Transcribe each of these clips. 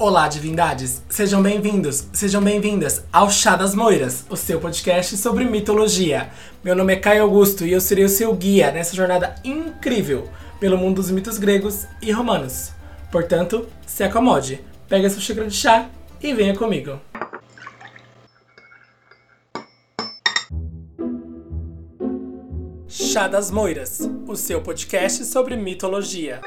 Olá, divindades! Sejam bem-vindos, sejam bem-vindas ao Chá das Moiras, o seu podcast sobre mitologia. Meu nome é Caio Augusto e eu serei o seu guia nessa jornada incrível pelo mundo dos mitos gregos e romanos. Portanto, se acomode, pega sua xícara de chá e venha comigo. Chá das Moiras, o seu podcast sobre mitologia.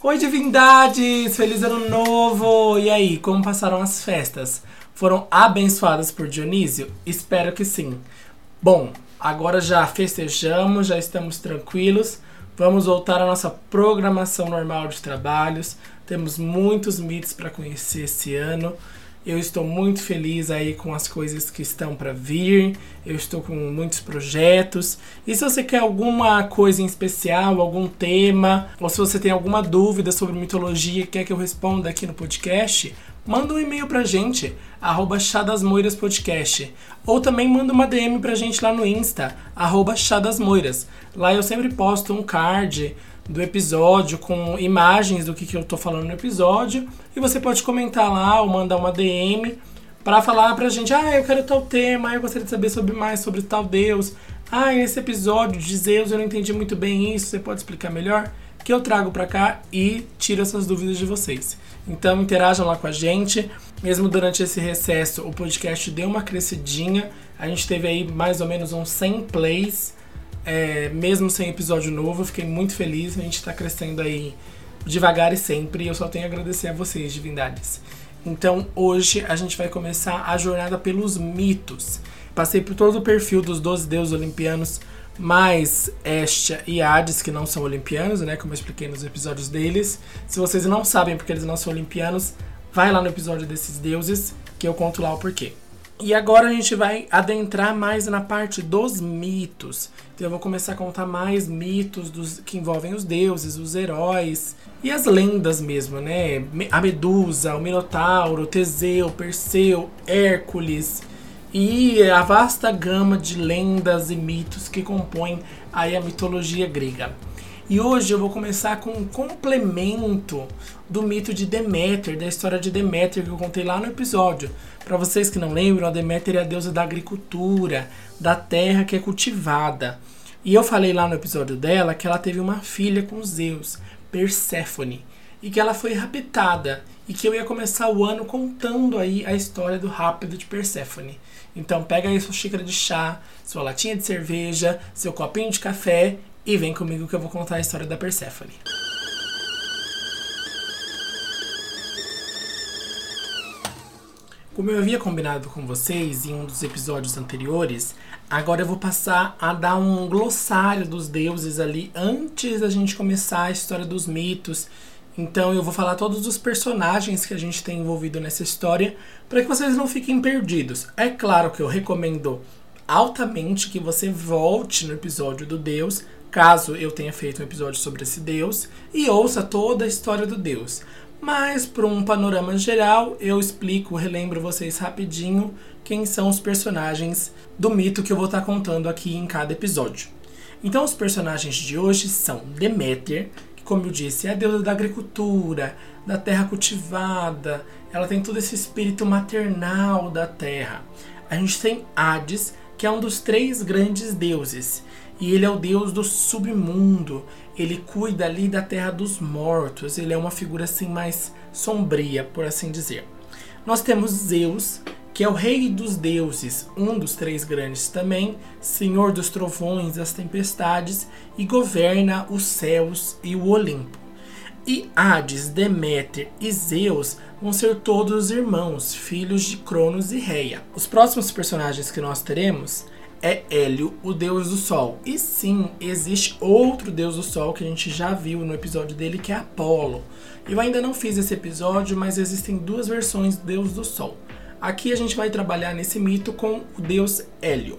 Oi, divindades! Feliz ano novo! E aí, como passaram as festas? Foram abençoadas por Dionísio? Espero que sim. Bom, agora já festejamos, já estamos tranquilos. Vamos voltar à nossa programação normal de trabalhos. Temos muitos mitos para conhecer esse ano. Eu estou muito feliz aí com as coisas que estão para vir. Eu estou com muitos projetos. E se você quer alguma coisa em especial, algum tema, ou se você tem alguma dúvida sobre mitologia e quer que eu responda aqui no podcast, manda um e-mail pra gente, arroba Podcast. Ou também manda uma DM pra gente lá no Insta, arroba Chadasmoiras. Lá eu sempre posto um card do episódio com imagens do que, que eu tô falando no episódio. E você pode comentar lá ou mandar uma DM para falar pra gente: ah, eu quero tal tema, eu gostaria de saber sobre mais sobre tal Deus. Ah, nesse episódio de Zeus eu não entendi muito bem isso, você pode explicar melhor? Que eu trago para cá e tiro essas dúvidas de vocês. Então interajam lá com a gente. Mesmo durante esse recesso, o podcast deu uma crescidinha. A gente teve aí mais ou menos uns 100 plays é, mesmo sem episódio novo. Fiquei muito feliz. A gente está crescendo aí devagar e sempre. E eu só tenho a agradecer a vocês, divindades. Então hoje a gente vai começar a jornada pelos mitos. Passei por todo o perfil dos 12 deuses olimpianos, mais Estia e Hades, que não são olimpianos, né? Como eu expliquei nos episódios deles. Se vocês não sabem porque eles não são olimpianos, vai lá no episódio desses deuses que eu conto lá o porquê. E agora a gente vai adentrar mais na parte dos mitos. Então eu vou começar a contar mais mitos dos, que envolvem os deuses, os heróis e as lendas mesmo, né? A Medusa, o Minotauro, Teseu, Perseu, Hércules e a vasta gama de lendas e mitos que compõem aí a mitologia grega. E hoje eu vou começar com um complemento do mito de Deméter, da história de Deméter que eu contei lá no episódio. Para vocês que não lembram, a Deméter é a deusa da agricultura, da terra que é cultivada. E eu falei lá no episódio dela que ela teve uma filha com Zeus, Perséfone, e que ela foi raptada e que eu ia começar o ano contando aí a história do rápido de Perséfone. Então pega aí sua xícara de chá, sua latinha de cerveja, seu copinho de café e vem comigo que eu vou contar a história da Perséfone. Como eu havia combinado com vocês em um dos episódios anteriores, agora eu vou passar a dar um glossário dos deuses ali antes da gente começar a história dos mitos. Então eu vou falar todos os personagens que a gente tem envolvido nessa história para que vocês não fiquem perdidos. É claro que eu recomendo altamente que você volte no episódio do Deus, caso eu tenha feito um episódio sobre esse Deus, e ouça toda a história do Deus. Mas, para um panorama geral, eu explico, relembro vocês rapidinho quem são os personagens do mito que eu vou estar contando aqui em cada episódio. Então, os personagens de hoje são Deméter, que, como eu disse, é a deusa da agricultura, da terra cultivada, ela tem todo esse espírito maternal da terra. A gente tem Hades, que é um dos três grandes deuses, e ele é o deus do submundo, ele cuida ali da terra dos mortos, ele é uma figura assim mais sombria, por assim dizer. Nós temos Zeus, que é o rei dos deuses, um dos três grandes também, senhor dos trovões, das tempestades e governa os céus e o Olimpo. E Hades, Deméter e Zeus vão ser todos irmãos, filhos de Cronos e Reia. Os próximos personagens que nós teremos é Hélio, o deus do sol. E sim, existe outro deus do sol que a gente já viu no episódio dele, que é Apolo. Eu ainda não fiz esse episódio, mas existem duas versões do deus do sol. Aqui a gente vai trabalhar nesse mito com o deus Hélio.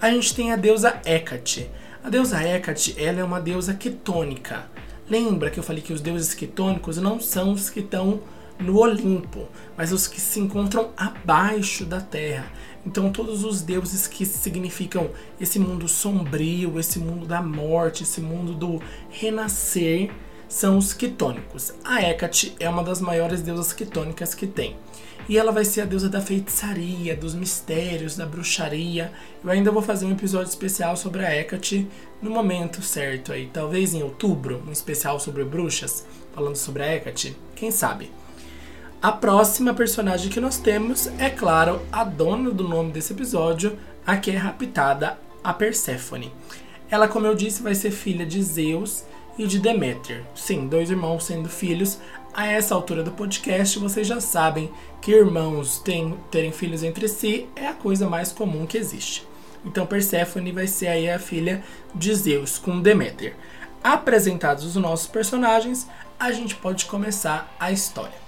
A gente tem a deusa Hécate. A deusa Hécate, ela é uma deusa quetônica. Lembra que eu falei que os deuses quetônicos não são os que estão no Olimpo, mas os que se encontram abaixo da Terra. Então, todos os deuses que significam esse mundo sombrio, esse mundo da morte, esse mundo do renascer, são os quitônicos. A Hecate é uma das maiores deusas quitônicas que tem. E ela vai ser a deusa da feitiçaria, dos mistérios, da bruxaria. Eu ainda vou fazer um episódio especial sobre a Hecate no momento certo aí, talvez em outubro, um especial sobre bruxas, falando sobre a Hecate, quem sabe. A próxima personagem que nós temos é, claro, a dona do nome desse episódio, a que é raptada, a Perséfone. Ela, como eu disse, vai ser filha de Zeus e de Deméter. Sim, dois irmãos sendo filhos. A essa altura do podcast, vocês já sabem que irmãos tem, terem filhos entre si é a coisa mais comum que existe. Então Perséfone vai ser aí a filha de Zeus com Deméter. Apresentados os nossos personagens, a gente pode começar a história.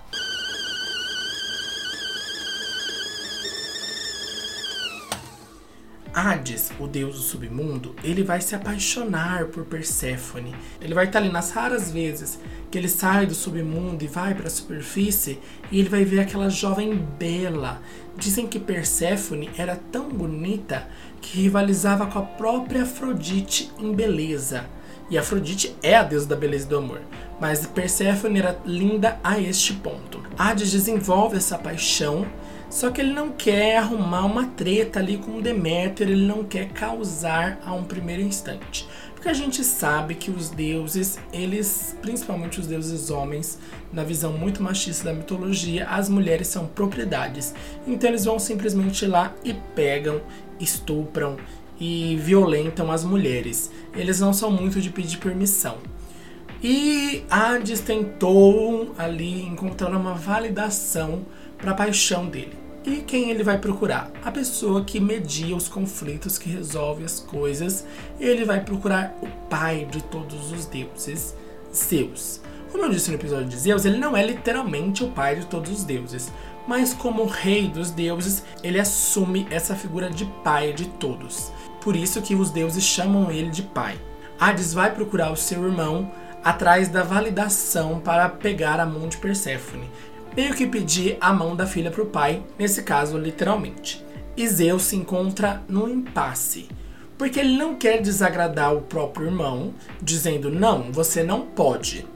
Hades, o deus do submundo, ele vai se apaixonar por Perséfone. Ele vai estar ali nas raras vezes que ele sai do submundo e vai para a superfície e ele vai ver aquela jovem bela. Dizem que Perséfone era tão bonita que rivalizava com a própria Afrodite em beleza. E Afrodite é a deusa da beleza e do amor. Mas Perséfone era linda a este ponto. Hades desenvolve essa paixão só que ele não quer arrumar uma treta ali com Deméter, ele não quer causar a um primeiro instante. Porque a gente sabe que os deuses, eles, principalmente os deuses homens, na visão muito machista da mitologia, as mulheres são propriedades. Então eles vão simplesmente lá e pegam, estupram e violentam as mulheres. Eles não são muito de pedir permissão. E Hades tentou ali encontrar uma validação para a paixão dele. E quem ele vai procurar? A pessoa que media os conflitos, que resolve as coisas. Ele vai procurar o pai de todos os deuses, Zeus. Como eu disse no episódio de Zeus, ele não é literalmente o pai de todos os deuses, mas como rei dos deuses, ele assume essa figura de pai de todos. Por isso que os deuses chamam ele de pai. Hades vai procurar o seu irmão atrás da validação para pegar a mão de Perséfone meio que pedir a mão da filha para o pai, nesse caso literalmente. E Zeus se encontra num impasse, porque ele não quer desagradar o próprio irmão, dizendo não, você não pode.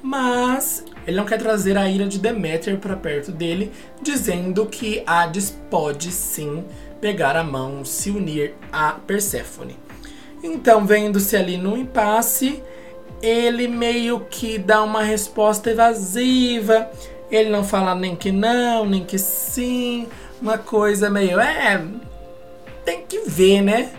Mas ele não quer trazer a ira de Deméter para perto dele, dizendo que Hades pode sim pegar a mão, se unir a Perséfone. Então, vendo-se ali no impasse, ele meio que dá uma resposta evasiva, ele não fala nem que não, nem que sim. Uma coisa meio. É. Tem que ver, né?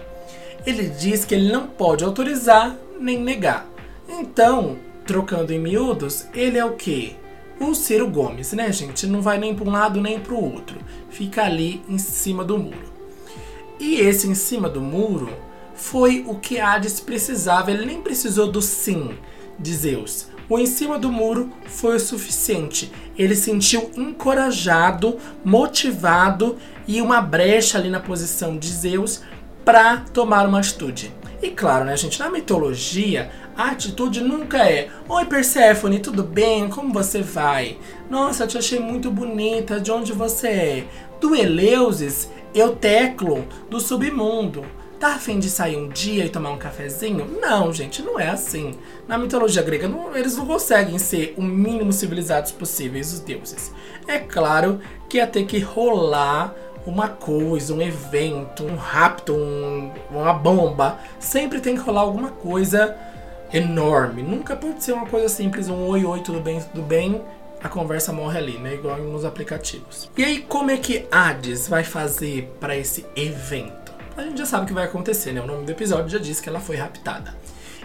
Ele diz que ele não pode autorizar nem negar. Então, trocando em miúdos, ele é o quê? O Ciro Gomes, né, gente? Não vai nem para um lado nem para o outro. Fica ali em cima do muro. E esse em cima do muro foi o que Hades precisava. Ele nem precisou do sim de Zeus. O em cima do muro foi o suficiente. Ele sentiu encorajado, motivado e uma brecha ali na posição de Zeus para tomar uma atitude. E claro, né, gente, na mitologia, a atitude nunca é: Oi, Perséfone, tudo bem? Como você vai? Nossa, eu te achei muito bonita. De onde você é? Do Eleusis, Euteclo, do submundo. Tá afim de sair um dia e tomar um cafezinho? Não, gente, não é assim. Na mitologia grega, não, eles não conseguem ser o mínimo civilizados possíveis, os deuses. É claro que ia ter que rolar uma coisa, um evento, um rapto, um, uma bomba. Sempre tem que rolar alguma coisa enorme. Nunca pode ser uma coisa simples, um oi, oi, tudo bem, tudo bem. A conversa morre ali, né? Igual nos aplicativos. E aí, como é que Hades vai fazer para esse evento? A gente já sabe o que vai acontecer, né? O nome do episódio já diz que ela foi raptada.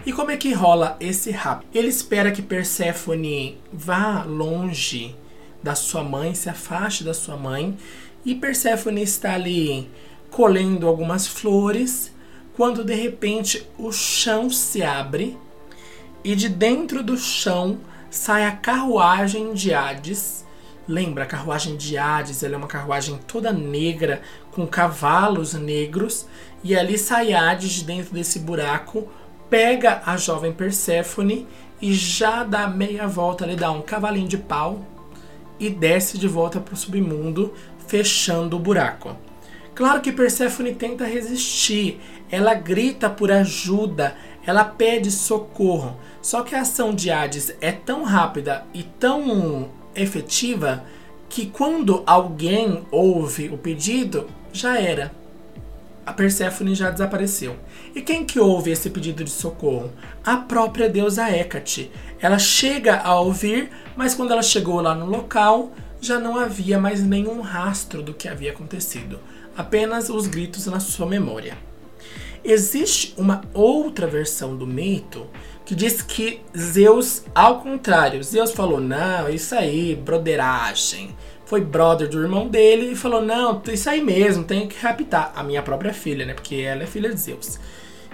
E como é que rola esse rapto? Ele espera que Perséfone vá longe da sua mãe, se afaste da sua mãe, e Perséfone está ali colhendo algumas flores, quando de repente o chão se abre e de dentro do chão sai a carruagem de Hades Lembra, a carruagem de Hades, ela é uma carruagem toda negra, com cavalos negros, e ali sai Hades de dentro desse buraco, pega a jovem Perséfone e já dá meia volta, ele dá um cavalinho de pau e desce de volta para o submundo, fechando o buraco. Claro que Perséfone tenta resistir, ela grita por ajuda, ela pede socorro. Só que a ação de Hades é tão rápida e tão efetiva que quando alguém ouve o pedido, já era. A Perséfone já desapareceu. E quem que ouve esse pedido de socorro? A própria deusa Hecate. Ela chega a ouvir, mas quando ela chegou lá no local, já não havia mais nenhum rastro do que havia acontecido, apenas os gritos na sua memória. Existe uma outra versão do mito que diz que Zeus, ao contrário, Zeus falou: não, isso aí, broderagem. Foi brother do irmão dele e falou: não, isso aí mesmo, tenho que raptar a minha própria filha, né? Porque ela é filha de Zeus.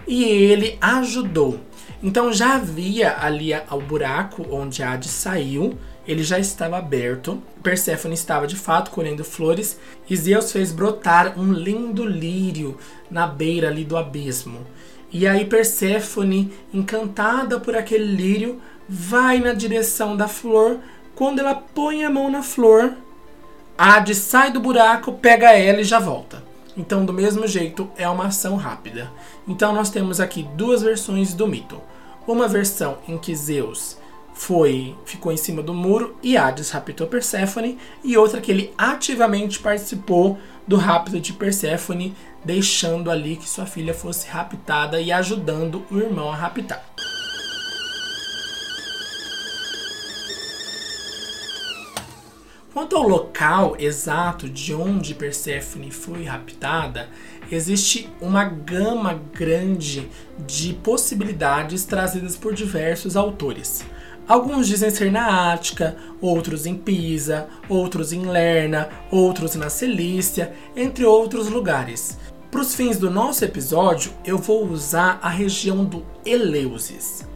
E ele ajudou. Então já havia ali o buraco onde Hades saiu, ele já estava aberto. Perséfone estava de fato colhendo flores e Zeus fez brotar um lindo lírio na beira ali do abismo. E aí Perséfone, encantada por aquele lírio, vai na direção da flor. Quando ela põe a mão na flor, Hades sai do buraco, pega ela e já volta. Então, do mesmo jeito, é uma ação rápida. Então, nós temos aqui duas versões do mito. Uma versão em que Zeus foi ficou em cima do muro e Hades raptou Perséfone, e outra que ele ativamente participou do rapto de Perséfone, deixando ali que sua filha fosse raptada e ajudando o irmão a raptar. Quanto ao local exato de onde Perséfone foi raptada, existe uma gama grande de possibilidades trazidas por diversos autores. Alguns dizem ser na Ática, outros em Pisa, outros em Lerna, outros na Cilícia, entre outros lugares. Para os fins do nosso episódio, eu vou usar a região do Eleusis,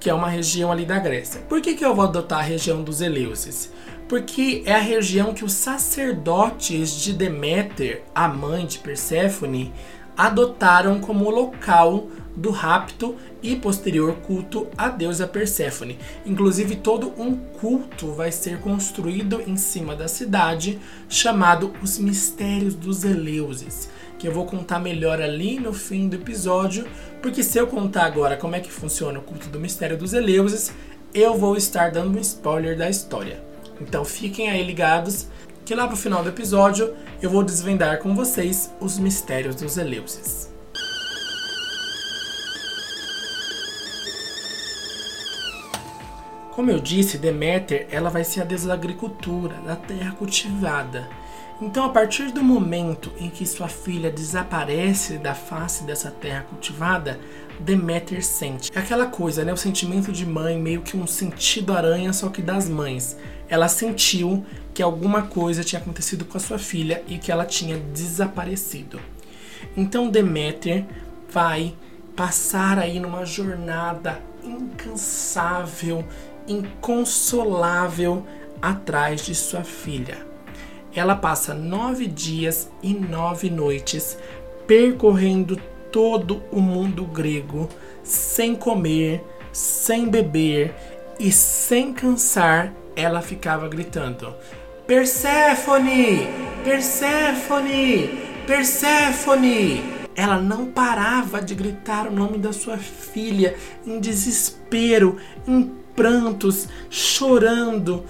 que é uma região ali da Grécia. Por que, que eu vou adotar a região dos Eleusis? Porque é a região que os sacerdotes de Deméter, a mãe de Perséfone, adotaram como local do rapto e posterior culto à deusa Perséfone. Inclusive, todo um culto vai ser construído em cima da cidade, chamado Os Mistérios dos Eleusis, que eu vou contar melhor ali no fim do episódio, porque se eu contar agora como é que funciona o culto do Mistério dos Eleusis, eu vou estar dando um spoiler da história. Então fiquem aí ligados que lá pro final do episódio eu vou desvendar com vocês os mistérios dos Eleusis. Como eu disse, Deméter ela vai ser a deusa da agricultura, da terra cultivada. Então, a partir do momento em que sua filha desaparece da face dessa terra cultivada, Deméter sente. É aquela coisa, né? O sentimento de mãe, meio que um sentido aranha, só que das mães. Ela sentiu que alguma coisa tinha acontecido com a sua filha e que ela tinha desaparecido. Então, Deméter vai passar aí numa jornada incansável inconsolável atrás de sua filha. Ela passa nove dias e nove noites percorrendo todo o mundo grego, sem comer, sem beber e sem cansar, ela ficava gritando: Perséfone! Perséfone! Perséfone! Ela não parava de gritar o nome da sua filha em desespero, em prantos, chorando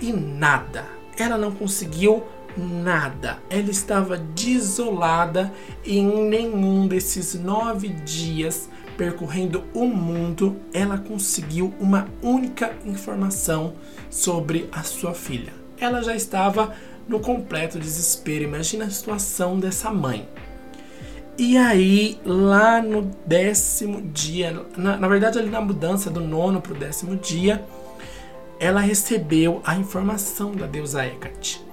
e nada. Ela não conseguiu nada. Ela estava desolada e em nenhum desses nove dias percorrendo o mundo ela conseguiu uma única informação sobre a sua filha. Ela já estava no completo desespero. Imagina a situação dessa mãe. E aí, lá no décimo dia, na, na verdade, ali na mudança do nono para o décimo dia, ela recebeu a informação da deusa Hecate.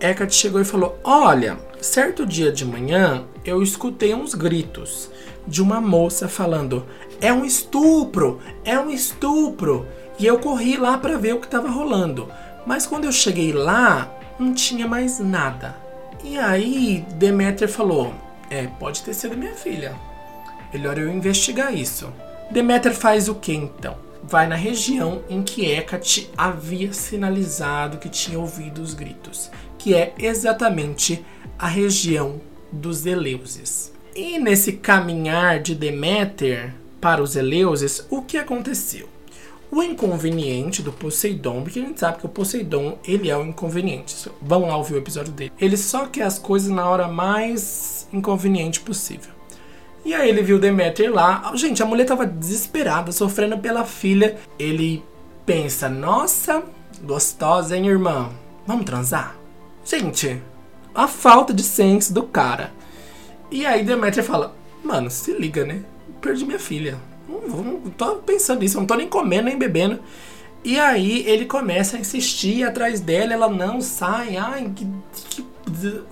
Hecate chegou e falou: Olha, certo dia de manhã eu escutei uns gritos de uma moça falando: É um estupro, é um estupro. E eu corri lá para ver o que estava rolando. Mas quando eu cheguei lá, não tinha mais nada. E aí Deméter falou: é, pode ter sido minha filha. Melhor eu investigar isso. Deméter faz o que então? vai na região em que Hecate havia sinalizado que tinha ouvido os gritos, que é exatamente a região dos Eleuses. E nesse caminhar de Deméter para os Eleuses, o que aconteceu? O inconveniente do Poseidon, porque a gente sabe que o Poseidon, ele é o inconveniente. Vão lá ouvir o episódio dele. Ele só quer as coisas na hora mais inconveniente possível. E aí ele viu Deméter lá. Gente, a mulher tava desesperada, sofrendo pela filha. Ele pensa, nossa, gostosa, hein, irmã? Vamos transar? Gente, a falta de senso do cara. E aí Deméter fala, mano, se liga, né? Perdi minha filha. Não, tô pensando nisso, não tô nem comendo, nem bebendo. E aí ele começa a insistir atrás dela, ela não sai. Ai, que, que,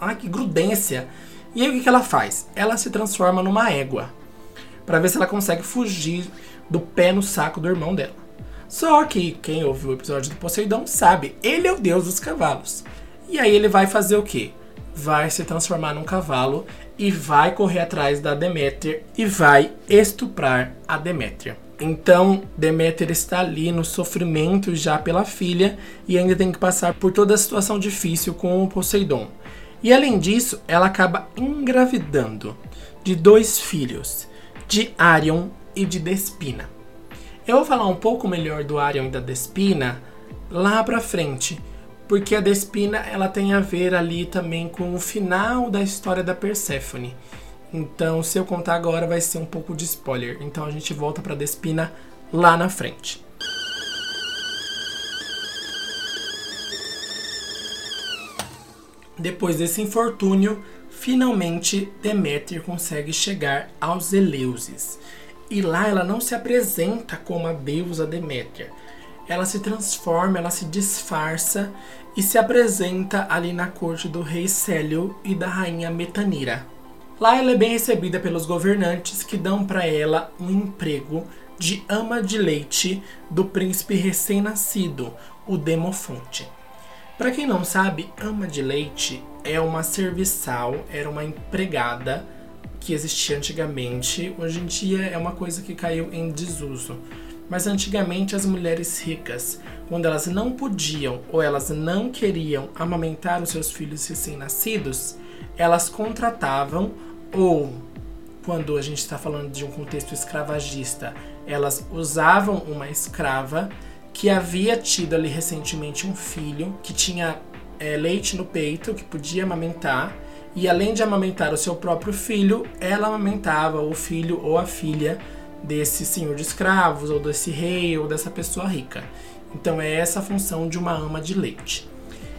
ai, que grudência. E aí o que, que ela faz? Ela se transforma numa égua para ver se ela consegue fugir do pé no saco do irmão dela. Só que quem ouviu o episódio do Poseidon sabe, ele é o deus dos cavalos. E aí ele vai fazer o quê? Vai se transformar num cavalo e vai correr atrás da Deméter e vai estuprar a Demétria. Então, Deméter está ali no sofrimento já pela filha e ainda tem que passar por toda a situação difícil com o Poseidon. E além disso, ela acaba engravidando de dois filhos, de Arion e de Despina. Eu vou falar um pouco melhor do Arion e da Despina lá pra frente, porque a Despina ela tem a ver ali também com o final da história da Persephone. Então, se eu contar agora vai ser um pouco de spoiler. Então a gente volta para Despina lá na frente. Depois desse infortúnio, finalmente Deméter consegue chegar aos Eleusis. E lá ela não se apresenta como a deusa Deméter. Ela se transforma, ela se disfarça e se apresenta ali na corte do rei Célio e da rainha Metanira. Lá ela é bem recebida pelos governantes que dão para ela um emprego de ama de leite do príncipe recém-nascido, o Demofonte. Para quem não sabe, ama de leite é uma serviçal, era uma empregada que existia antigamente. Hoje em dia é uma coisa que caiu em desuso. Mas antigamente as mulheres ricas, quando elas não podiam ou elas não queriam amamentar os seus filhos recém-nascidos, elas contratavam ou quando a gente está falando de um contexto escravagista, elas usavam uma escrava que havia tido ali recentemente um filho que tinha é, leite no peito, que podia amamentar, e além de amamentar o seu próprio filho, ela amamentava o filho ou a filha desse senhor de escravos, ou desse rei, ou dessa pessoa rica. Então é essa a função de uma ama de leite.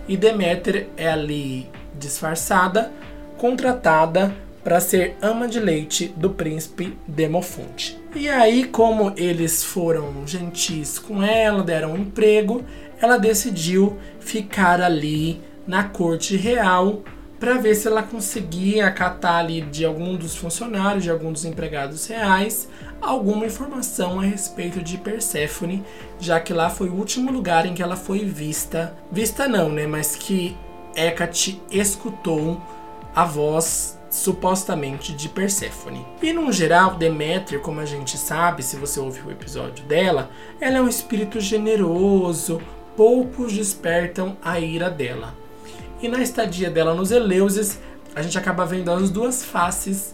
E Deméter é ali disfarçada, contratada para ser ama de leite do príncipe Demofonte. E aí, como eles foram gentis com ela, deram um emprego, ela decidiu ficar ali na corte real para ver se ela conseguia acatar ali de algum dos funcionários, de algum dos empregados reais, alguma informação a respeito de Perséfone, já que lá foi o último lugar em que ela foi vista. Vista não, né? Mas que Hecate escutou a voz supostamente de Perséfone. E no geral, Deméter, como a gente sabe, se você ouviu o episódio dela, ela é um espírito generoso, poucos despertam a ira dela. E na estadia dela nos Eleuses, a gente acaba vendo as duas faces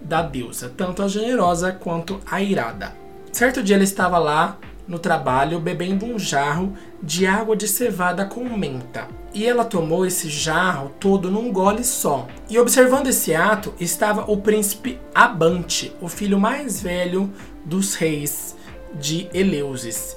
da deusa, tanto a generosa quanto a irada. Certo dia ela estava lá no trabalho bebendo um jarro de água de cevada com menta. E ela tomou esse jarro todo num gole só. E observando esse ato estava o príncipe Abante, o filho mais velho dos reis de Eleusis.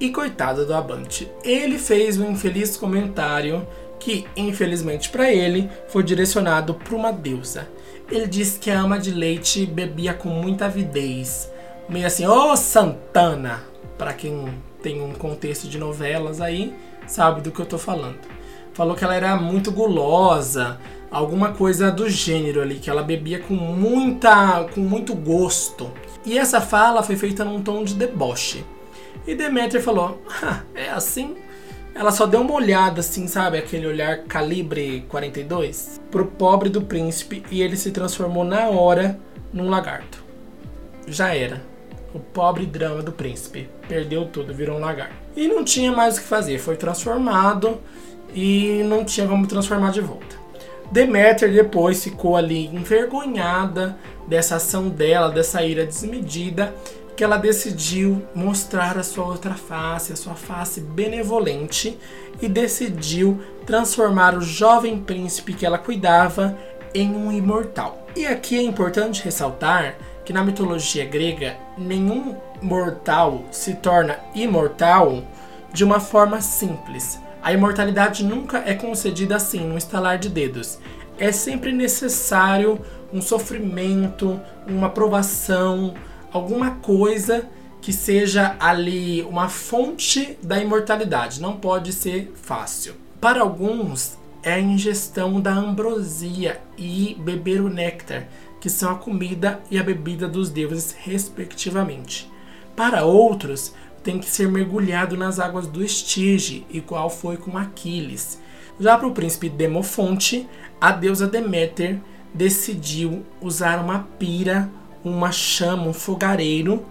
E coitado do Abante, ele fez um infeliz comentário que, infelizmente para ele, foi direcionado para uma deusa. Ele disse que a ama de leite bebia com muita avidez, meio assim, ô oh, Santana, para quem tem um contexto de novelas aí, sabe do que eu tô falando. Falou que ela era muito gulosa, alguma coisa do gênero ali, que ela bebia com muita, com muito gosto. E essa fala foi feita num tom de deboche. E Deméter falou: "É assim?" Ela só deu uma olhada assim, sabe, aquele olhar calibre 42 pro pobre do príncipe e ele se transformou na hora num lagarto. Já era O pobre drama do príncipe. Perdeu tudo, virou um lagarto. E não tinha mais o que fazer. Foi transformado e não tinha como transformar de volta. Deméter depois ficou ali envergonhada dessa ação dela, dessa ira desmedida, que ela decidiu mostrar a sua outra face, a sua face benevolente, e decidiu transformar o jovem príncipe que ela cuidava em um imortal. E aqui é importante ressaltar que na mitologia grega, nenhum mortal se torna imortal de uma forma simples. A imortalidade nunca é concedida assim, no estalar de dedos. É sempre necessário um sofrimento, uma provação, alguma coisa que seja ali uma fonte da imortalidade. Não pode ser fácil. Para alguns, é a ingestão da ambrosia e beber o néctar, que são a comida e a bebida dos deuses, respectivamente. Para outros, tem que ser mergulhado nas águas do Estige, igual foi com Aquiles. Já para o príncipe Demofonte, a deusa Deméter decidiu usar uma pira, uma chama, um fogareiro,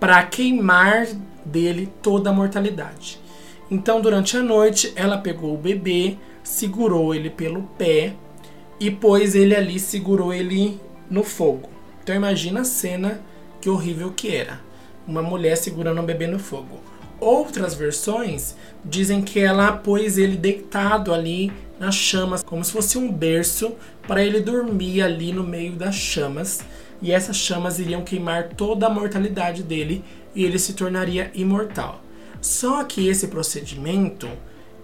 para queimar dele toda a mortalidade. Então, durante a noite, ela pegou o bebê, segurou ele pelo pé e pôs ele ali, segurou ele no fogo. Então, imagina a cena que horrível que era uma mulher segurando um bebê no fogo. Outras versões dizem que ela pôs ele deitado ali nas chamas, como se fosse um berço, para ele dormir ali no meio das chamas. E essas chamas iriam queimar toda a mortalidade dele e ele se tornaria imortal. Só que esse procedimento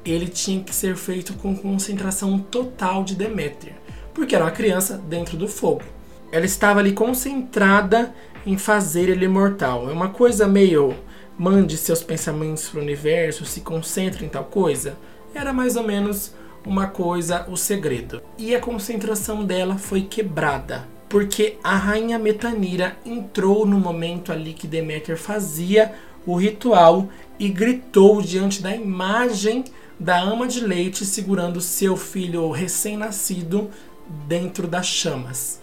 ele tinha que ser feito com concentração total de Deméter, porque era uma criança dentro do fogo. Ela estava ali concentrada em fazer ele imortal. É uma coisa meio mande seus pensamentos para o universo, se concentre em tal coisa. Era mais ou menos uma coisa, o segredo. E a concentração dela foi quebrada, porque a rainha Metanira entrou no momento ali que Deméter fazia o ritual e gritou diante da imagem da ama de leite segurando seu filho recém-nascido dentro das chamas.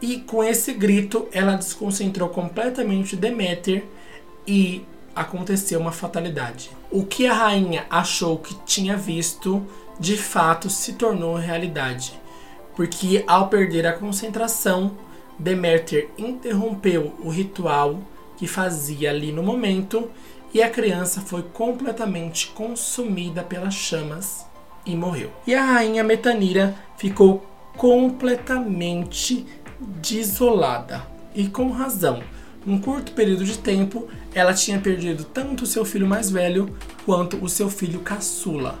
E com esse grito, ela desconcentrou completamente Deméter e aconteceu uma fatalidade. O que a rainha achou que tinha visto, de fato se tornou realidade. Porque ao perder a concentração, Deméter interrompeu o ritual que fazia ali no momento e a criança foi completamente consumida pelas chamas e morreu. E a rainha Metanira ficou completamente desolada. E com razão. Num curto período de tempo, ela tinha perdido tanto o seu filho mais velho quanto o seu filho caçula.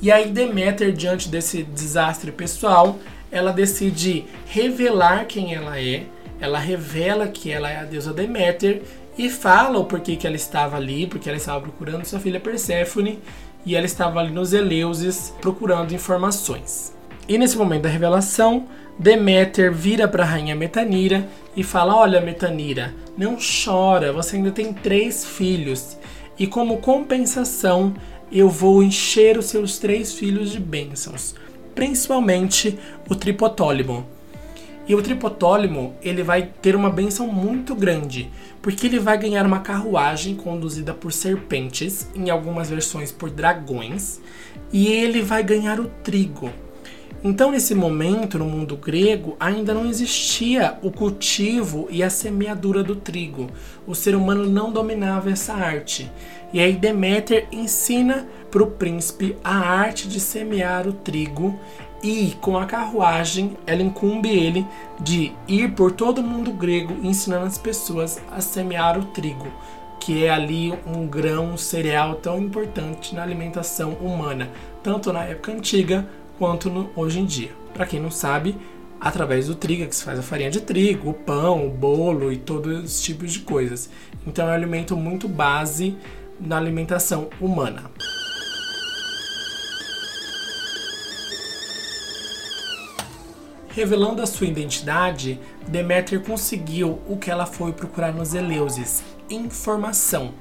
E aí Deméter, diante desse desastre pessoal, ela decide revelar quem ela é. Ela revela que ela é a deusa Deméter e fala o porquê que ela estava ali, porque ela estava procurando sua filha Perséfone e ela estava ali nos Eleusis procurando informações. E nesse momento da revelação, Deméter vira para a rainha Metanira e fala: Olha, Metanira, não chora, você ainda tem três filhos, e como compensação eu vou encher os seus três filhos de bênçãos, principalmente o tripotólimo. E o tripotólimo ele vai ter uma bênção muito grande, porque ele vai ganhar uma carruagem conduzida por serpentes, em algumas versões por dragões, e ele vai ganhar o trigo. Então, nesse momento, no mundo grego, ainda não existia o cultivo e a semeadura do trigo. O ser humano não dominava essa arte. E aí Deméter ensina para o príncipe a arte de semear o trigo e com a carruagem ela incumbe ele de ir por todo o mundo grego ensinando as pessoas a semear o trigo, que é ali um grão, um cereal tão importante na alimentação humana, tanto na época antiga quanto no, hoje em dia. Para quem não sabe, através do trigo que se faz a farinha de trigo, o pão, o bolo e todos os tipos de coisas. Então é um alimento muito base na alimentação humana. Revelando a sua identidade, Deméter conseguiu o que ela foi procurar nos Eleusis: informação.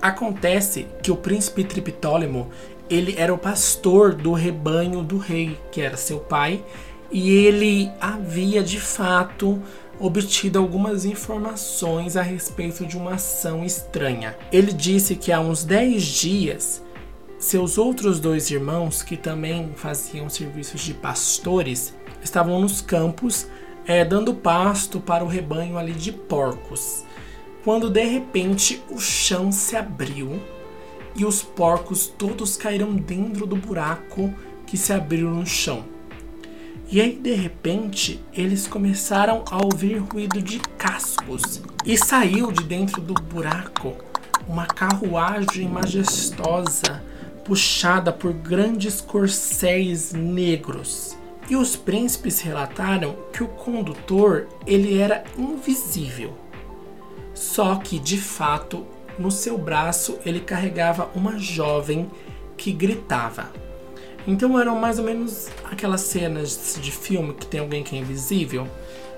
Acontece que o príncipe Triptólemo ele era o pastor do rebanho do rei, que era seu pai, e ele havia de fato obtido algumas informações a respeito de uma ação estranha. Ele disse que há uns 10 dias, seus outros dois irmãos, que também faziam serviços de pastores, estavam nos campos é, dando pasto para o rebanho ali de porcos. Quando de repente o chão se abriu e os porcos todos caíram dentro do buraco que se abriu no chão. E aí, de repente, eles começaram a ouvir ruído de cascos. E saiu de dentro do buraco uma carruagem majestosa, puxada por grandes corcéis negros. E os príncipes relataram que o condutor ele era invisível. Só que, de fato, no seu braço ele carregava uma jovem que gritava. Então eram mais ou menos aquelas cenas de filme que tem alguém que é invisível,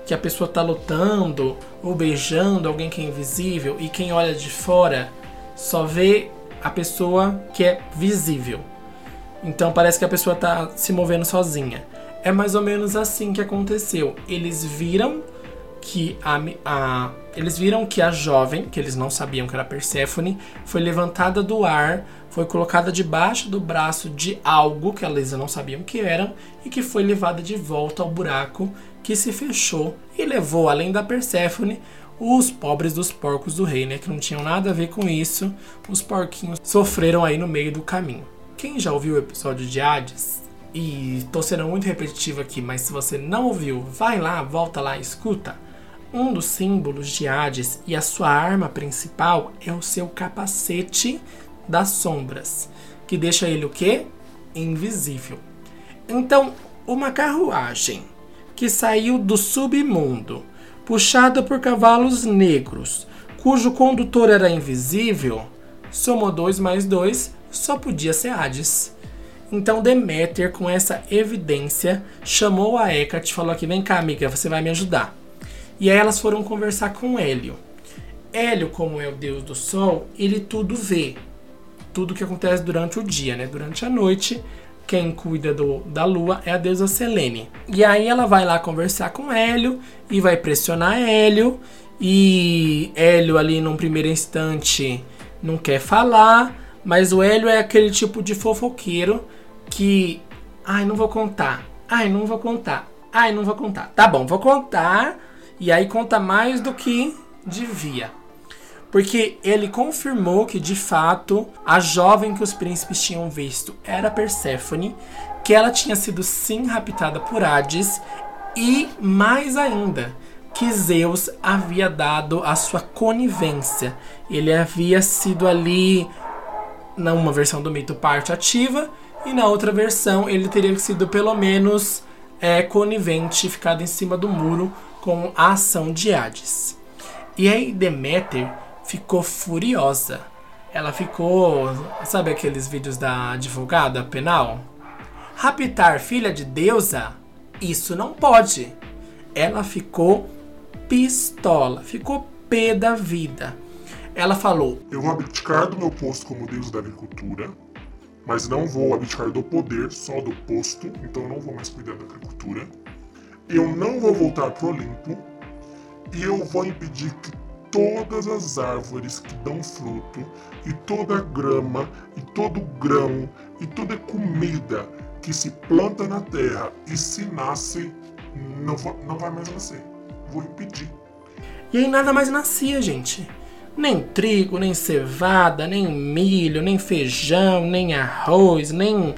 que a pessoa tá lutando ou beijando alguém que é invisível e quem olha de fora só vê a pessoa que é visível. Então parece que a pessoa tá se movendo sozinha. É mais ou menos assim que aconteceu. Eles viram que a, a, eles viram que a jovem, que eles não sabiam que era Perséfone, foi levantada do ar, foi colocada debaixo do braço de algo que eles não sabiam que era e que foi levada de volta ao buraco que se fechou e levou além da Perséfone os pobres dos porcos do rei, né, que não tinham nada a ver com isso. Os porquinhos sofreram aí no meio do caminho. Quem já ouviu o episódio de Hades e tô sendo muito repetitivo aqui, mas se você não ouviu, vai lá, volta lá, escuta um dos símbolos de Hades e a sua arma principal é o seu capacete das sombras, que deixa ele o quê? Invisível. Então, uma carruagem que saiu do submundo, puxada por cavalos negros, cujo condutor era invisível, somou 2 mais 2, só podia ser Hades. Então Deméter, com essa evidência, chamou a Hecate e falou aqui, vem cá amiga, você vai me ajudar. E aí elas foram conversar com Hélio. Hélio, como é o deus do sol, ele tudo vê. Tudo que acontece durante o dia, né? Durante a noite, quem cuida do, da lua é a deusa Selene. E aí ela vai lá conversar com Hélio e vai pressionar Hélio. E Hélio ali num primeiro instante não quer falar, mas o Hélio é aquele tipo de fofoqueiro que, ai, não vou contar. Ai, não vou contar. Ai, não vou contar. Tá bom, vou contar e aí conta mais do que devia. Porque ele confirmou que de fato a jovem que os príncipes tinham visto era Perséfone, que ela tinha sido sim raptada por Hades e mais ainda, que Zeus havia dado a sua conivência. Ele havia sido ali numa versão do mito parte ativa e na outra versão ele teria sido pelo menos é, conivente, ficado em cima do muro com a ação de Hades. E aí Deméter ficou furiosa. Ela ficou, sabe aqueles vídeos da advogada penal? Raptar filha de deusa? Isso não pode. Ela ficou pistola, ficou pé da vida. Ela falou: Eu vou abdicar do meu posto como deus da agricultura, mas não vou abdicar do poder só do posto, então não vou mais cuidar da agricultura eu não vou voltar pro Olimpo e eu vou impedir que todas as árvores que dão fruto, e toda a grama, e todo grão, e toda comida que se planta na terra e se nasce, não, não vai mais nascer. Vou impedir. E aí nada mais nascia, gente. Nem trigo, nem cevada, nem milho, nem feijão, nem arroz, nem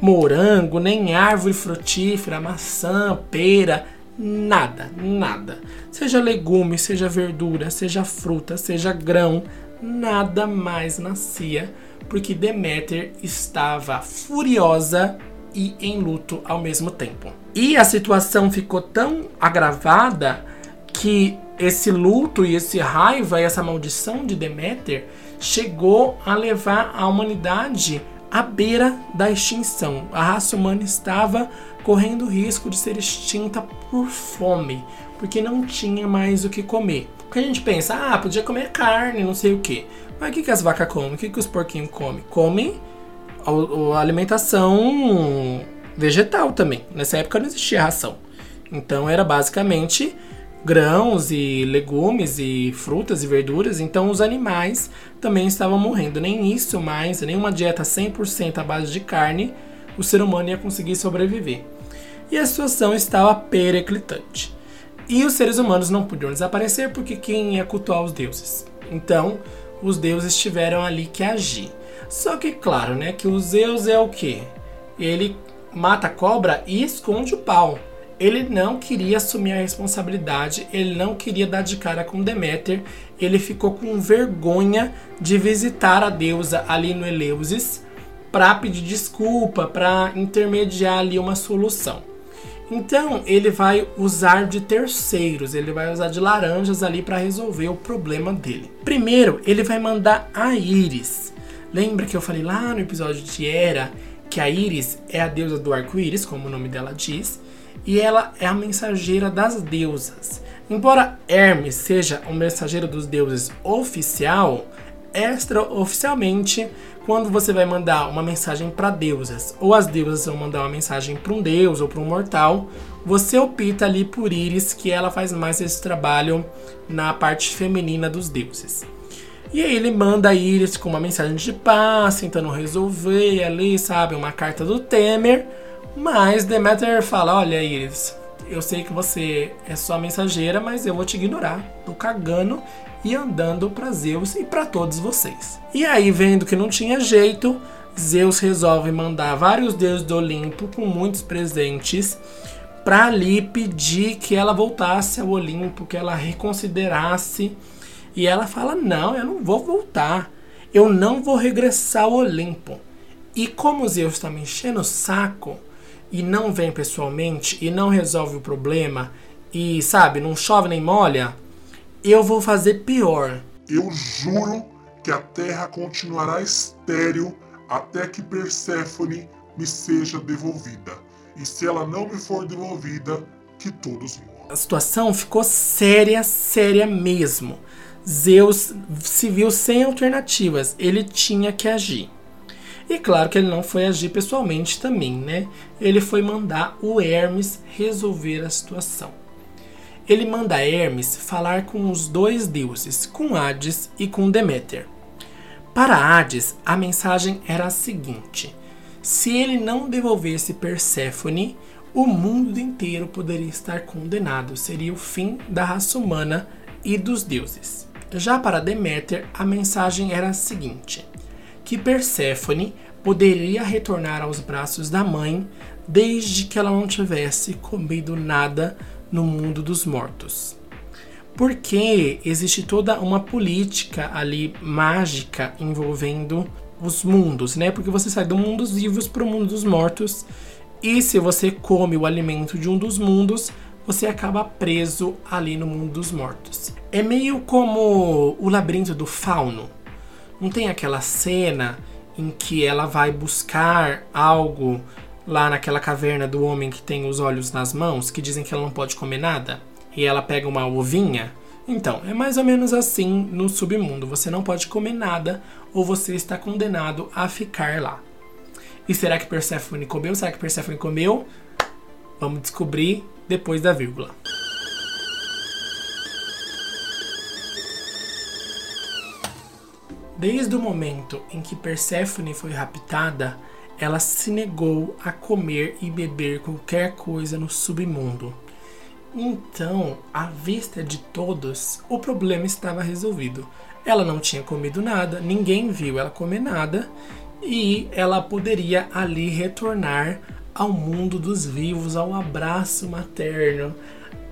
morango, nem árvore frutífera, maçã, pera, nada, nada. Seja legume, seja verdura, seja fruta, seja grão, nada mais nascia, porque Deméter estava furiosa e em luto ao mesmo tempo. E a situação ficou tão agravada que esse luto e esse raiva e essa maldição de Deméter chegou a levar a humanidade à beira da extinção. A raça humana estava correndo risco de ser extinta por fome, porque não tinha mais o que comer. Porque a gente pensa, ah, podia comer carne, não sei o que. Mas o que, que as vacas comem? O que, que os porquinhos comem? Comem a, a alimentação vegetal também. Nessa época não existia ração. Então era basicamente grãos e legumes e frutas e verduras, então os animais também estavam morrendo. Nem isso mais, nenhuma dieta 100% à base de carne, o ser humano ia conseguir sobreviver. E a situação estava periclitante. E os seres humanos não podiam desaparecer porque quem ia cultuar os deuses? Então, os deuses tiveram ali que agir. Só que claro, né, que o Zeus é o quê? Ele mata a cobra e esconde o pau. Ele não queria assumir a responsabilidade, ele não queria dar de cara com Deméter, ele ficou com vergonha de visitar a deusa ali no Eleusis para pedir desculpa, para intermediar ali uma solução. Então ele vai usar de terceiros, ele vai usar de laranjas ali para resolver o problema dele. Primeiro, ele vai mandar a Íris. Lembra que eu falei lá no episódio de Era que a Íris é a deusa do arco-íris, como o nome dela diz, e ela é a mensageira das deusas. Embora Hermes seja o mensageiro dos deuses oficial, extraoficialmente, quando você vai mandar uma mensagem para deusas, ou as deusas vão mandar uma mensagem para um deus ou para um mortal, você opta ali por Íris, que ela faz mais esse trabalho na parte feminina dos deuses. E aí ele manda a Iris com uma mensagem de paz, tentando resolver ali, sabe, uma carta do Temer. Mas Demeter fala: Olha, Iris, eu sei que você é só mensageira, mas eu vou te ignorar. Tô cagando e andando para Zeus e para todos vocês. E aí, vendo que não tinha jeito, Zeus resolve mandar vários deuses do Olimpo com muitos presentes para ali pedir que ela voltasse ao Olimpo, que ela reconsiderasse e ela fala: Não, eu não vou voltar. Eu não vou regressar ao Olimpo. E como Zeus está me enchendo o saco e não vem pessoalmente e não resolve o problema e, sabe, não chove nem molha, eu vou fazer pior. Eu juro que a terra continuará estéril até que Perséfone me seja devolvida. E se ela não me for devolvida, que todos morram. A situação ficou séria, séria mesmo. Zeus se viu sem alternativas, ele tinha que agir. E claro que ele não foi agir pessoalmente também, né? Ele foi mandar o Hermes resolver a situação. Ele manda Hermes falar com os dois deuses, com Hades e com Deméter. Para Hades, a mensagem era a seguinte: se ele não devolvesse Perséfone, o mundo inteiro poderia estar condenado, seria o fim da raça humana e dos deuses. Já para Deméter, a mensagem era a seguinte: que Perséfone poderia retornar aos braços da mãe desde que ela não tivesse comido nada no mundo dos mortos. Porque existe toda uma política ali mágica envolvendo os mundos, né? Porque você sai do mundo dos vivos para o mundo dos mortos. E se você come o alimento de um dos mundos, você acaba preso ali no mundo dos mortos. É meio como o labirinto do fauno. Não tem aquela cena em que ela vai buscar algo lá naquela caverna do homem que tem os olhos nas mãos, que dizem que ela não pode comer nada, e ela pega uma ovinha? Então, é mais ou menos assim no submundo. Você não pode comer nada ou você está condenado a ficar lá. E será que Persephone comeu? Será que Persephone comeu? Vamos descobrir depois da vírgula. Desde o momento em que Perséfone foi raptada, ela se negou a comer e beber qualquer coisa no submundo. Então, à vista de todos, o problema estava resolvido. Ela não tinha comido nada, ninguém viu ela comer nada e ela poderia ali retornar ao mundo dos vivos, ao abraço materno.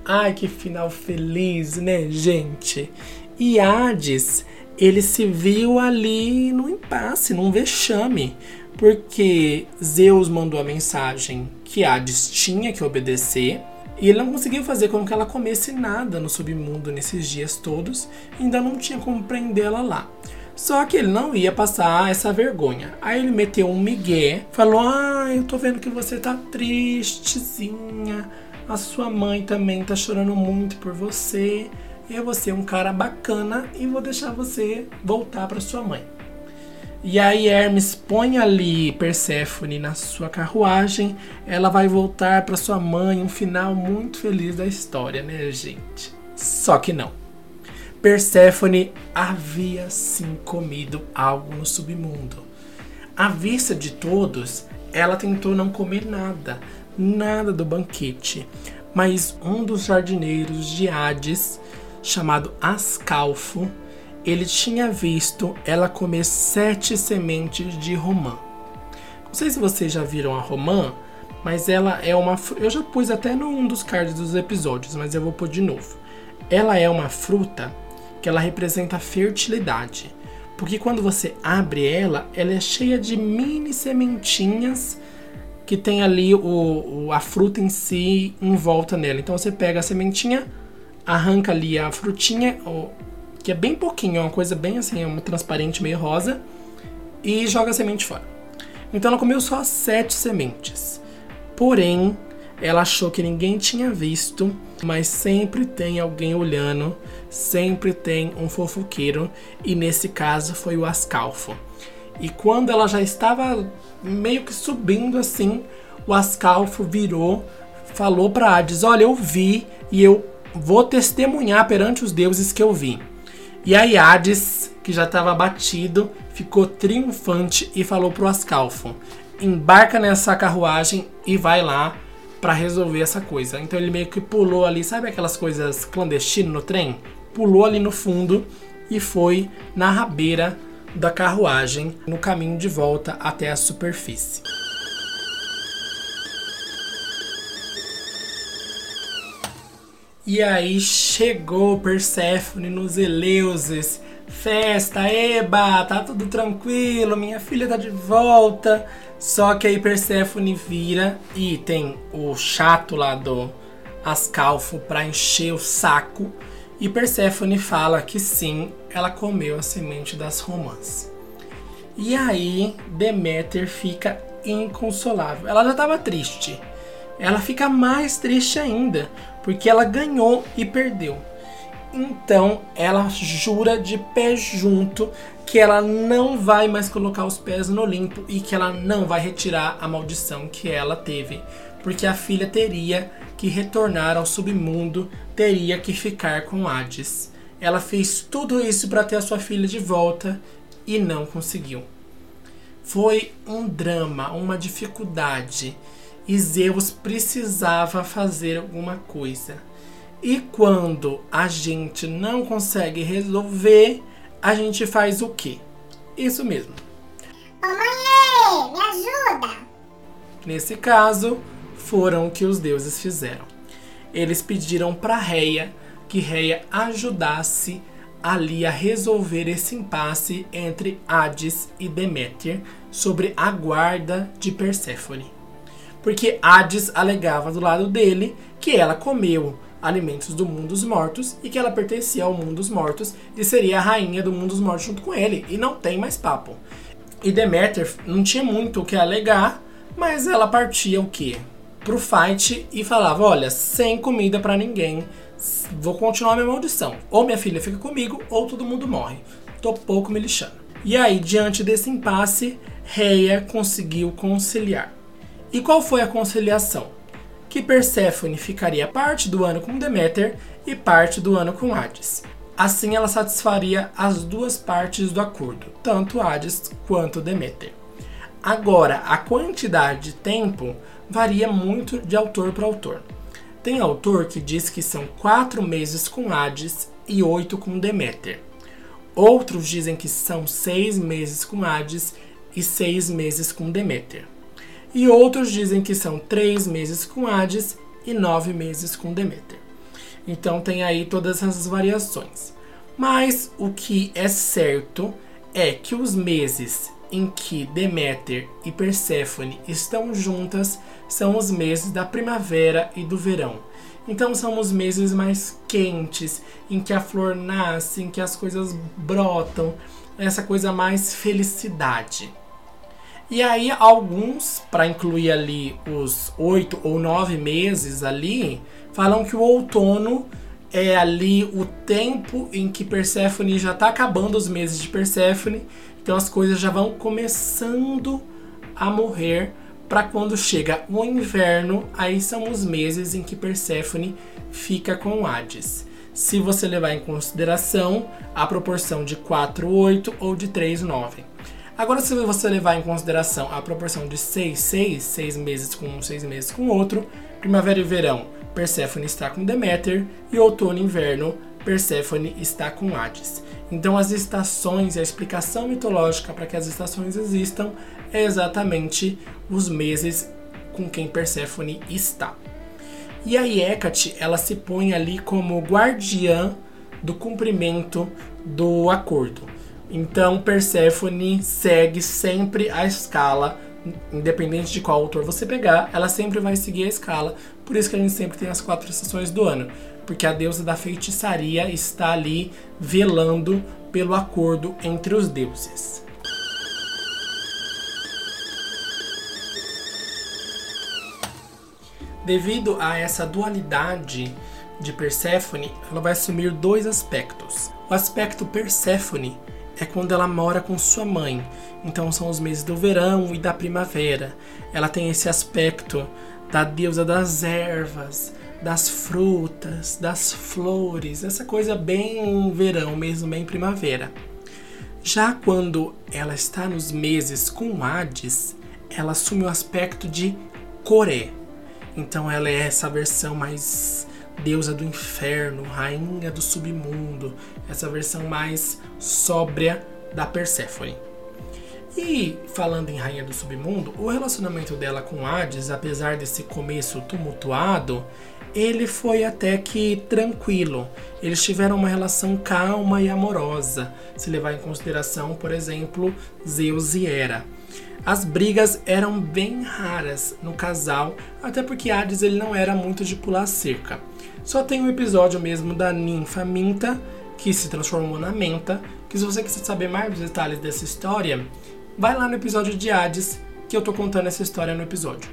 Ai, que final feliz, né, gente? E Hades, ele se viu ali no impasse, num vexame, porque Zeus mandou a mensagem que Hades tinha que obedecer. E ele não conseguiu fazer com que ela comesse nada no submundo nesses dias todos, ainda não tinha como prendê-la lá. Só que ele não ia passar essa vergonha. Aí ele meteu um migué, falou: Ah, eu tô vendo que você tá tristezinha. A sua mãe também tá chorando muito por você. Eu vou ser um cara bacana e vou deixar você voltar para sua mãe. E aí Hermes põe ali Perséfone na sua carruagem, ela vai voltar para sua mãe, um final muito feliz da história, né, gente? Só que não. Perséfone havia sim comido algo no submundo. À vista de todos, ela tentou não comer nada, nada do banquete. Mas um dos jardineiros de Hades, chamado Ascalfo, ele tinha visto ela comer sete sementes de romã. Não sei se vocês já viram a romã, mas ela é uma. Eu já pus até num dos cards dos episódios, mas eu vou pôr de novo. Ela é uma fruta que ela representa fertilidade. Porque quando você abre ela, ela é cheia de mini sementinhas que tem ali o, o, a fruta em si em volta nela. Então você pega a sementinha, arranca ali a frutinha, que é bem pouquinho, é uma coisa bem assim, é uma transparente meio rosa, e joga a semente fora. Então ela comeu só sete sementes. Porém, ela achou que ninguém tinha visto, mas sempre tem alguém olhando, sempre tem um fofoqueiro, e nesse caso foi o Ascalfo. E quando ela já estava meio que subindo assim, o Ascalfo virou, falou para Hades: Olha, eu vi e eu vou testemunhar perante os deuses que eu vi. E aí Hades, que já estava abatido, ficou triunfante e falou pro Ascalfo: embarca nessa carruagem e vai lá para resolver essa coisa. Então ele meio que pulou ali, sabe aquelas coisas clandestinas no trem? Pulou ali no fundo e foi na rabeira da carruagem no caminho de volta até a superfície. E aí chegou Perséfone nos Eleusis. Festa, eba, tá tudo tranquilo, minha filha tá de volta. Só que aí Perséfone vira e tem o chato lá do Ascalfo para encher o saco. E Perséfone fala que sim, ela comeu a semente das romãs. E aí Deméter fica inconsolável. Ela já estava triste. Ela fica mais triste ainda, porque ela ganhou e perdeu. Então ela jura de pé junto que ela não vai mais colocar os pés no Olimpo e que ela não vai retirar a maldição que ela teve, porque a filha teria que retornar ao submundo, teria que ficar com Hades. Ela fez tudo isso para ter a sua filha de volta e não conseguiu. Foi um drama, uma dificuldade e Zeus precisava fazer alguma coisa. E quando a gente não consegue resolver, a gente faz o quê? Isso mesmo. Ô mãe, me ajuda! Nesse caso, foram o que os deuses fizeram. Eles pediram para Reia que Reia ajudasse ali a resolver esse impasse entre Hades e Deméter sobre a guarda de Perséfone porque Hades alegava do lado dele que ela comeu alimentos do mundo dos mortos e que ela pertencia ao mundo dos mortos e seria a rainha do mundo dos mortos junto com ele. E não tem mais papo. E Deméter não tinha muito o que alegar, mas ela partia o quê? Pro fight e falava: Olha, sem comida para ninguém, vou continuar minha maldição. Ou minha filha fica comigo, ou todo mundo morre. Tô pouco me lixando. E aí, diante desse impasse, Reia conseguiu conciliar. E qual foi a conciliação? Que Perséfone ficaria parte do ano com Deméter e parte do ano com Hades. Assim ela satisfaria as duas partes do acordo, tanto Hades quanto Deméter. Agora, a quantidade de tempo varia muito de autor para autor. Tem autor que diz que são quatro meses com Hades e oito com Deméter. Outros dizem que são seis meses com Hades e seis meses com Deméter e outros dizem que são três meses com Hades e nove meses com Deméter. Então tem aí todas essas variações. Mas o que é certo é que os meses em que Deméter e Perséfone estão juntas são os meses da primavera e do verão. Então são os meses mais quentes, em que a flor nasce, em que as coisas brotam, essa coisa mais felicidade. E aí alguns, para incluir ali os oito ou nove meses ali, falam que o outono é ali o tempo em que Perséfone já está acabando os meses de Perséfone, então as coisas já vão começando a morrer para quando chega o inverno, aí são os meses em que Perséfone fica com Hades. se você levar em consideração a proporção de 4, 8 ou de 3, 9. Agora, se você levar em consideração a proporção de 6, 6, 6 meses com um, 6 meses com outro, primavera e verão, Perséfone está com Deméter e outono e inverno, Perséfone está com Hades. Então, as estações a explicação mitológica para que as estações existam é exatamente os meses com quem Perséfone está. E a Hecate, ela se põe ali como guardiã do cumprimento do acordo. Então, Perséfone segue sempre a escala, independente de qual autor você pegar, ela sempre vai seguir a escala. Por isso que a gente sempre tem as quatro estações do ano, porque a deusa da feitiçaria está ali velando pelo acordo entre os deuses. Devido a essa dualidade de Perséfone, ela vai assumir dois aspectos. O aspecto Perséfone é quando ela mora com sua mãe, então são os meses do verão e da primavera. Ela tem esse aspecto da deusa das ervas, das frutas, das flores, essa coisa bem verão mesmo, bem primavera. Já quando ela está nos meses com Hades, ela assume o aspecto de Coré. Então ela é essa versão mais deusa do inferno, rainha do submundo, essa versão mais sóbria da Perséfone. E falando em rainha do submundo, o relacionamento dela com Hades, apesar desse começo tumultuado, ele foi até que tranquilo. Eles tiveram uma relação calma e amorosa, se levar em consideração, por exemplo, Zeus e Hera. As brigas eram bem raras no casal, até porque Hades ele não era muito de pular cerca. Só tem um episódio mesmo da ninfa Minta, que se transformou na Menta, que se você quiser saber mais detalhes dessa história, vai lá no episódio de Hades, que eu tô contando essa história no episódio.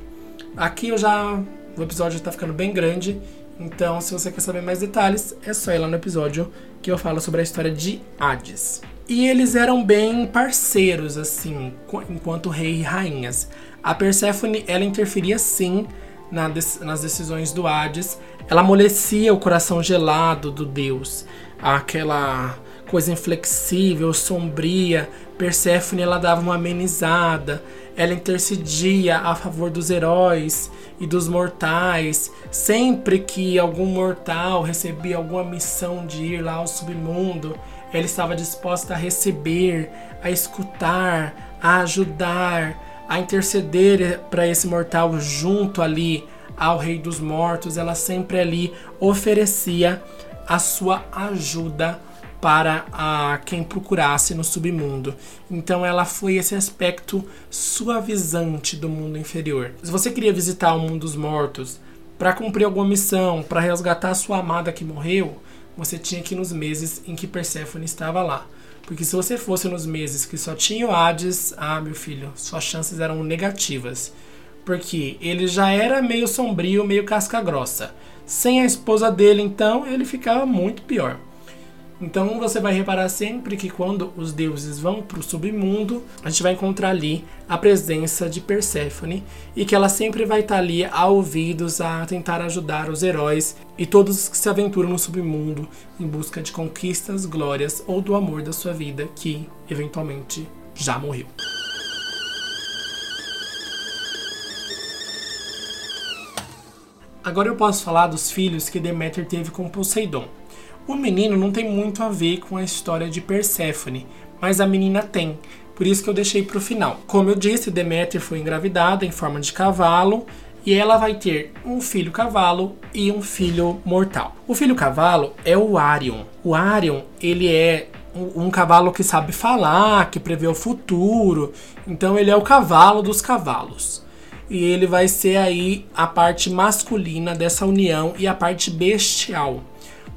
Aqui eu já. O episódio tá ficando bem grande, então se você quer saber mais detalhes, é só ir lá no episódio que eu falo sobre a história de Hades. E eles eram bem parceiros, assim, enquanto rei e rainhas. A Perséfone, ela interferia sim na, nas decisões do Hades. Ela amolecia o coração gelado do deus. Aquela coisa inflexível, sombria. Perséfone, ela dava uma amenizada. Ela intercedia a favor dos heróis e dos mortais. Sempre que algum mortal recebia alguma missão de ir lá ao submundo, ela estava disposta a receber, a escutar, a ajudar, a interceder para esse mortal junto ali ao Rei dos Mortos. Ela sempre ali oferecia a sua ajuda para a quem procurasse no submundo. Então ela foi esse aspecto suavizante do mundo inferior. Se você queria visitar o mundo dos mortos para cumprir alguma missão, para resgatar a sua amada que morreu, você tinha que ir nos meses em que Perséfone estava lá. Porque se você fosse nos meses que só tinha o Hades, ah, meu filho, suas chances eram negativas. Porque ele já era meio sombrio, meio casca grossa. Sem a esposa dele, então, ele ficava muito pior. Então você vai reparar sempre que quando os deuses vão para o submundo, a gente vai encontrar ali a presença de Perséfone e que ela sempre vai estar tá ali a ouvidos a tentar ajudar os heróis e todos que se aventuram no submundo em busca de conquistas, glórias ou do amor da sua vida que eventualmente já morreu. Agora eu posso falar dos filhos que Deméter teve com Poseidon. O menino não tem muito a ver com a história de Perséfone, mas a menina tem. Por isso que eu deixei para o final. Como eu disse, Deméter foi engravidada em forma de cavalo e ela vai ter um filho cavalo e um filho mortal. O filho cavalo é o Arion. O Arion, ele é um, um cavalo que sabe falar, que prevê o futuro. Então ele é o cavalo dos cavalos. E ele vai ser aí a parte masculina dessa união e a parte bestial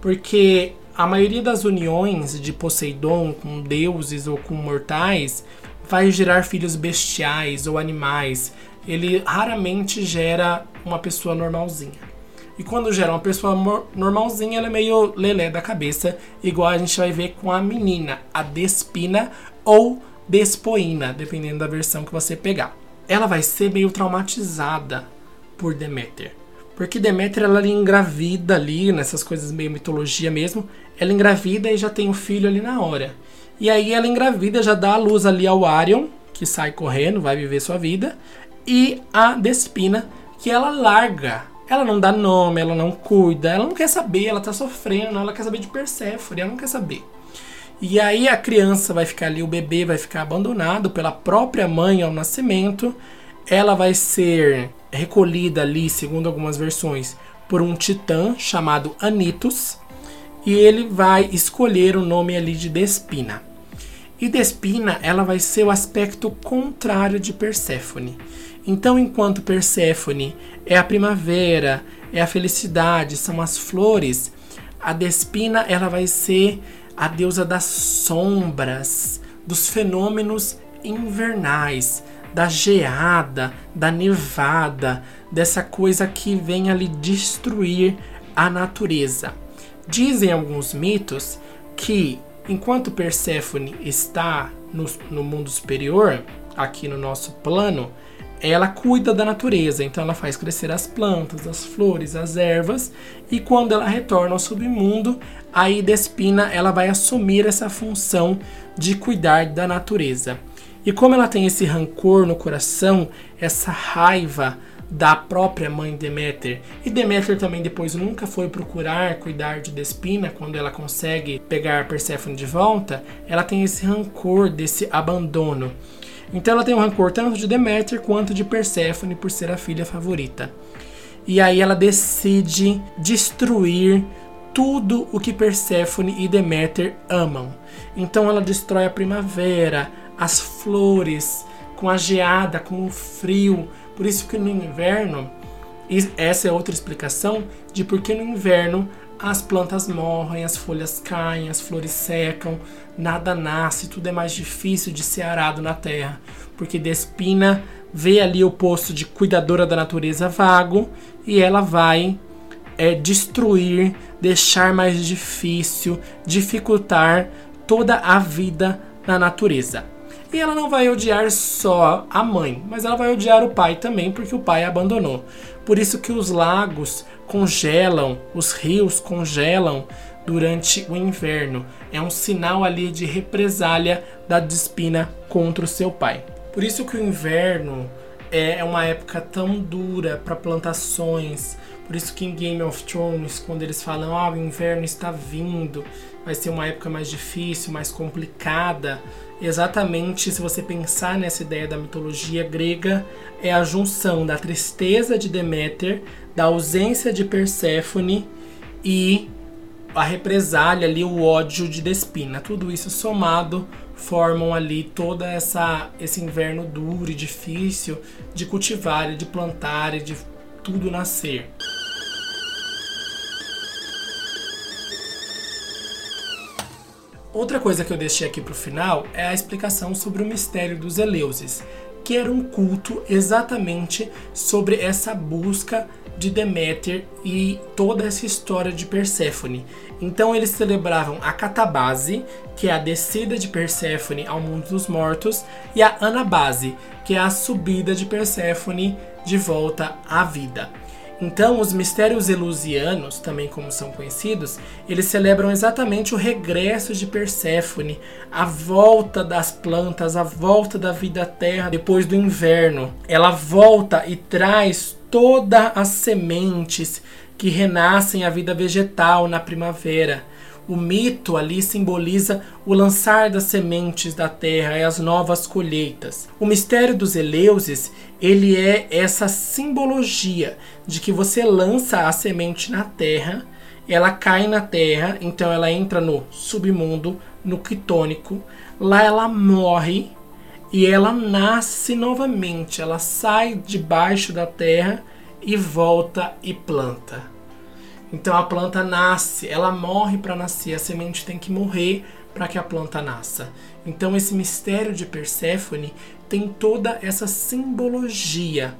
porque a maioria das uniões de Poseidon com deuses ou com mortais vai gerar filhos bestiais ou animais. Ele raramente gera uma pessoa normalzinha. E quando gera uma pessoa normalzinha, ela é meio lelé da cabeça, igual a gente vai ver com a menina, a Despina ou Despoina, dependendo da versão que você pegar. Ela vai ser meio traumatizada por Deméter Porque Deméter ela engravida ali, nessas coisas meio mitologia mesmo, ela engravida e já tem o filho ali na hora. E aí ela engravida, já dá a luz ali ao Arion, que sai correndo, vai viver sua vida, e a Despina, que ela larga. Ela não dá nome, ela não cuida, ela não quer saber, ela tá sofrendo, ela quer saber de Perséfone, ela não quer saber. E aí a criança vai ficar ali, o bebê vai ficar abandonado pela própria mãe ao nascimento. Ela vai ser recolhida ali, segundo algumas versões, por um titã chamado Anitus, e ele vai escolher o nome ali de Despina. E Despina, ela vai ser o aspecto contrário de Perséfone. Então, enquanto Perséfone é a primavera, é a felicidade, são as flores, a Despina ela vai ser a deusa das sombras, dos fenômenos invernais, da geada, da nevada, dessa coisa que vem ali destruir a natureza. Dizem alguns mitos que enquanto Perséfone está no, no mundo superior, aqui no nosso plano, ela cuida da natureza, então ela faz crescer as plantas, as flores, as ervas, e quando ela retorna ao submundo, aí Despina ela vai assumir essa função de cuidar da natureza. E como ela tem esse rancor no coração, essa raiva da própria mãe Deméter, e Deméter também depois nunca foi procurar cuidar de Despina quando ela consegue pegar Perséfone de volta, ela tem esse rancor desse abandono. Então ela tem um rancor tanto de Deméter quanto de Perséfone por ser a filha favorita. E aí ela decide destruir tudo o que Perséfone e Deméter amam. Então ela destrói a primavera, as flores, com a geada, com o frio. Por isso que no inverno, essa é outra explicação de por que no inverno as plantas morrem, as folhas caem, as flores secam, nada nasce, tudo é mais difícil de ser arado na terra, porque Despina vê ali o posto de cuidadora da natureza vago e ela vai é, destruir, deixar mais difícil, dificultar toda a vida na natureza. E ela não vai odiar só a mãe, mas ela vai odiar o pai também, porque o pai a abandonou. Por isso que os lagos congelam, os rios congelam durante o inverno. É um sinal ali de represália da Despina contra o seu pai. Por isso que o inverno é uma época tão dura para plantações. Por isso que em Game of Thrones, quando eles falam, ah, o inverno está vindo, vai ser uma época mais difícil, mais complicada, exatamente se você pensar nessa ideia da mitologia grega, é a junção da tristeza de Deméter, da ausência de Perséfone e a represália ali, o ódio de Despina. Tudo isso somado formam ali toda essa esse inverno duro e difícil de cultivar, e de plantar e de tudo nascer. Outra coisa que eu deixei aqui para o final é a explicação sobre o mistério dos Eleusis, que era um culto exatamente sobre essa busca de Deméter e toda essa história de Perséfone. Então eles celebravam a catabase, que é a descida de Perséfone ao mundo dos mortos, e a anabase, que é a subida de Perséfone de volta à vida. Então, os mistérios elusianos, também como são conhecidos, eles celebram exatamente o regresso de Perséfone, a volta das plantas, a volta da vida à terra depois do inverno. Ela volta e traz todas as sementes que renascem a vida vegetal na primavera. O mito ali simboliza o lançar das sementes da terra e as novas colheitas. O mistério dos Eleusis, ele é essa simbologia de que você lança a semente na terra, ela cai na terra, então ela entra no submundo, no quitônico, lá ela morre e ela nasce novamente, ela sai debaixo da terra e volta e planta. Então a planta nasce, ela morre para nascer, a semente tem que morrer para que a planta nasça. Então esse mistério de Perséfone tem toda essa simbologia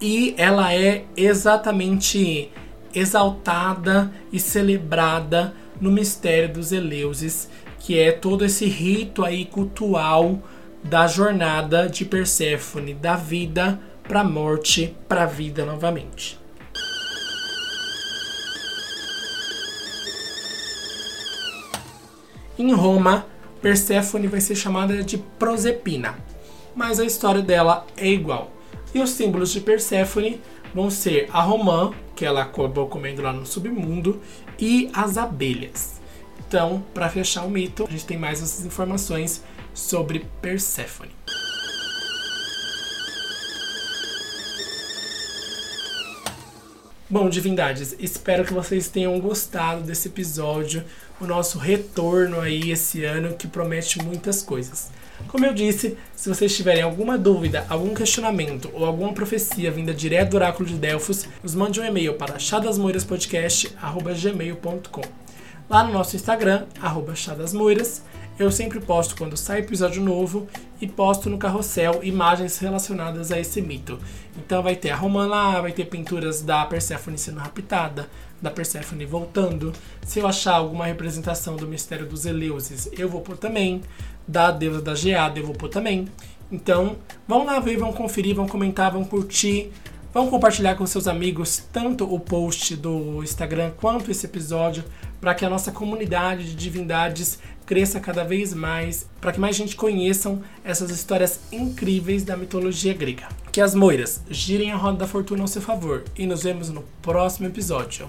e ela é exatamente exaltada e celebrada no mistério dos Eleusis, que é todo esse rito aí cultural da jornada de Perséfone, da vida para a morte, para a vida novamente. Em Roma, Perséfone vai ser chamada de Prosepina, mas a história dela é igual e os símbolos de Perséfone vão ser a romã, que ela acabou comendo lá no submundo, e as abelhas. Então, para fechar o mito, a gente tem mais essas informações sobre Perséfone. Bom, divindades, espero que vocês tenham gostado desse episódio, o nosso retorno aí esse ano que promete muitas coisas. Como eu disse, se vocês tiverem alguma dúvida, algum questionamento ou alguma profecia vinda direto do oráculo de Delfos, nos mande um e-mail para chadasmoiraspodcast@gmail.com. Lá no nosso Instagram, chadasmoiras, eu sempre posto quando sai episódio novo e posto no carrossel imagens relacionadas a esse mito. Então vai ter a Romã lá, vai ter pinturas da Perséfone sendo raptada, da Perséfone voltando. Se eu achar alguma representação do mistério dos Eleusis, eu vou pôr também. Da deusa da Geada, eu vou pôr também. Então, vão lá ver, vão conferir, vão comentar, vão curtir. Vão compartilhar com seus amigos tanto o post do Instagram quanto esse episódio para que a nossa comunidade de divindades cresça cada vez mais, para que mais gente conheçam essas histórias incríveis da mitologia grega. Que as moiras girem a roda da fortuna ao seu favor e nos vemos no próximo episódio.